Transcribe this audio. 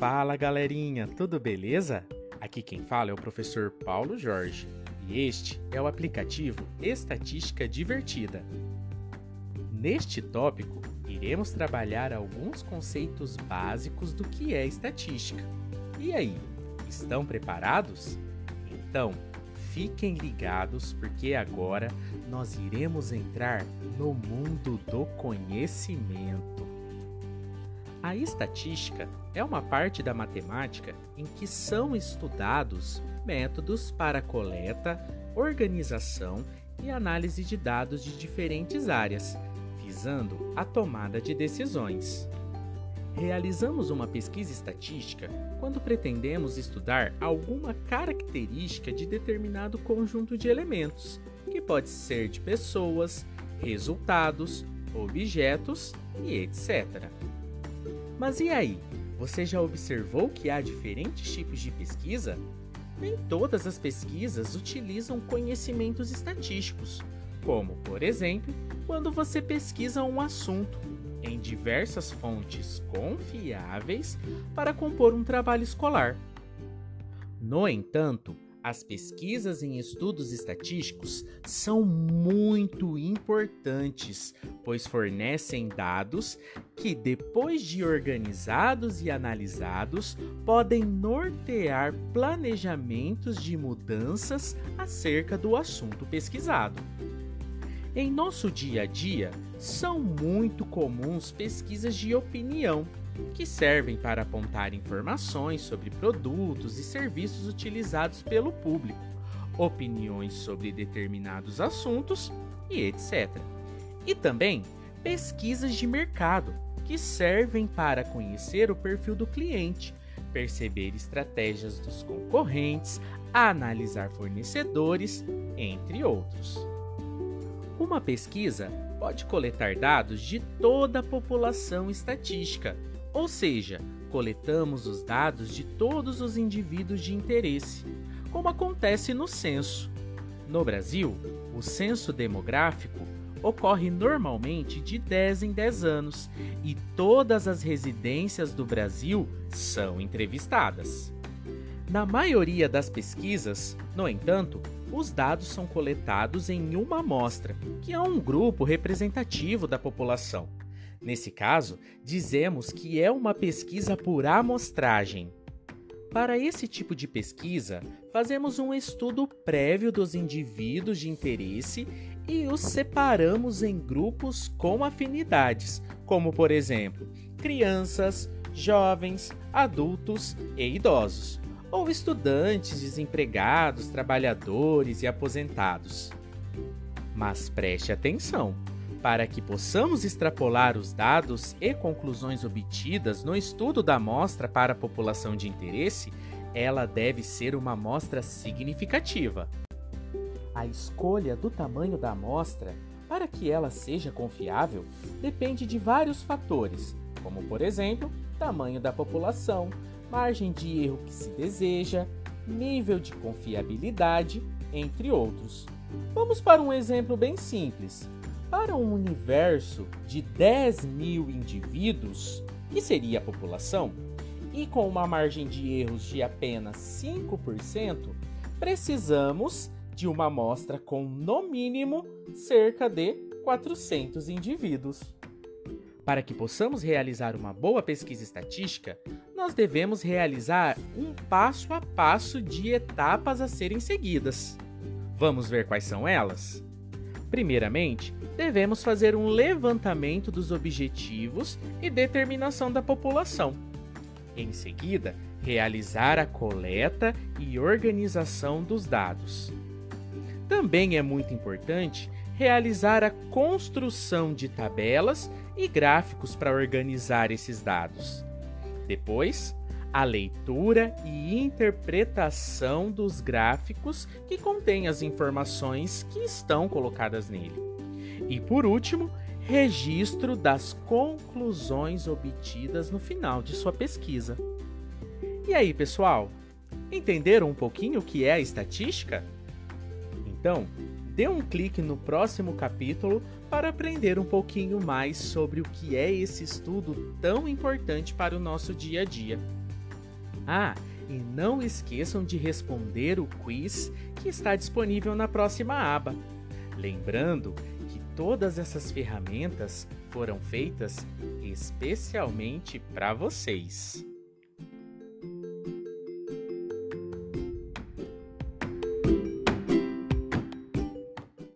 Fala galerinha, tudo beleza? Aqui quem fala é o professor Paulo Jorge e este é o aplicativo Estatística Divertida. Neste tópico, iremos trabalhar alguns conceitos básicos do que é estatística. E aí, estão preparados? Então, fiquem ligados porque agora nós iremos entrar no mundo do conhecimento. A estatística é uma parte da matemática em que são estudados métodos para coleta, organização e análise de dados de diferentes áreas, visando a tomada de decisões. Realizamos uma pesquisa estatística quando pretendemos estudar alguma característica de determinado conjunto de elementos, que pode ser de pessoas, resultados, objetos e etc. Mas e aí? Você já observou que há diferentes tipos de pesquisa? Nem todas as pesquisas utilizam conhecimentos estatísticos, como, por exemplo, quando você pesquisa um assunto em diversas fontes confiáveis para compor um trabalho escolar. No entanto, as pesquisas em estudos estatísticos são muito importantes, pois fornecem dados que, depois de organizados e analisados, podem nortear planejamentos de mudanças acerca do assunto pesquisado. Em nosso dia a dia, são muito comuns pesquisas de opinião que servem para apontar informações sobre produtos e serviços utilizados pelo público, opiniões sobre determinados assuntos e etc. E também pesquisas de mercado, que servem para conhecer o perfil do cliente, perceber estratégias dos concorrentes, analisar fornecedores, entre outros. Uma pesquisa pode coletar dados de toda a população estatística ou seja, coletamos os dados de todos os indivíduos de interesse, como acontece no censo. No Brasil, o censo demográfico ocorre normalmente de 10 em 10 anos e todas as residências do Brasil são entrevistadas. Na maioria das pesquisas, no entanto, os dados são coletados em uma amostra, que é um grupo representativo da população. Nesse caso, dizemos que é uma pesquisa por amostragem. Para esse tipo de pesquisa, fazemos um estudo prévio dos indivíduos de interesse e os separamos em grupos com afinidades, como por exemplo, crianças, jovens, adultos e idosos, ou estudantes, desempregados, trabalhadores e aposentados. Mas preste atenção! Para que possamos extrapolar os dados e conclusões obtidas no estudo da amostra para a população de interesse, ela deve ser uma amostra significativa. A escolha do tamanho da amostra, para que ela seja confiável, depende de vários fatores, como, por exemplo, tamanho da população, margem de erro que se deseja, nível de confiabilidade, entre outros. Vamos para um exemplo bem simples. Para um universo de 10 mil indivíduos, que seria a população, e com uma margem de erros de apenas 5%, precisamos de uma amostra com, no mínimo, cerca de 400 indivíduos. Para que possamos realizar uma boa pesquisa estatística, nós devemos realizar um passo a passo de etapas a serem seguidas. Vamos ver quais são elas? Primeiramente, devemos fazer um levantamento dos objetivos e determinação da população. Em seguida, realizar a coleta e organização dos dados. Também é muito importante realizar a construção de tabelas e gráficos para organizar esses dados. Depois, a leitura e interpretação dos gráficos que contêm as informações que estão colocadas nele. E por último, registro das conclusões obtidas no final de sua pesquisa. E aí, pessoal? Entenderam um pouquinho o que é a estatística? Então, dê um clique no próximo capítulo para aprender um pouquinho mais sobre o que é esse estudo tão importante para o nosso dia a dia. Ah, e não esqueçam de responder o quiz que está disponível na próxima aba. Lembrando que todas essas ferramentas foram feitas especialmente para vocês.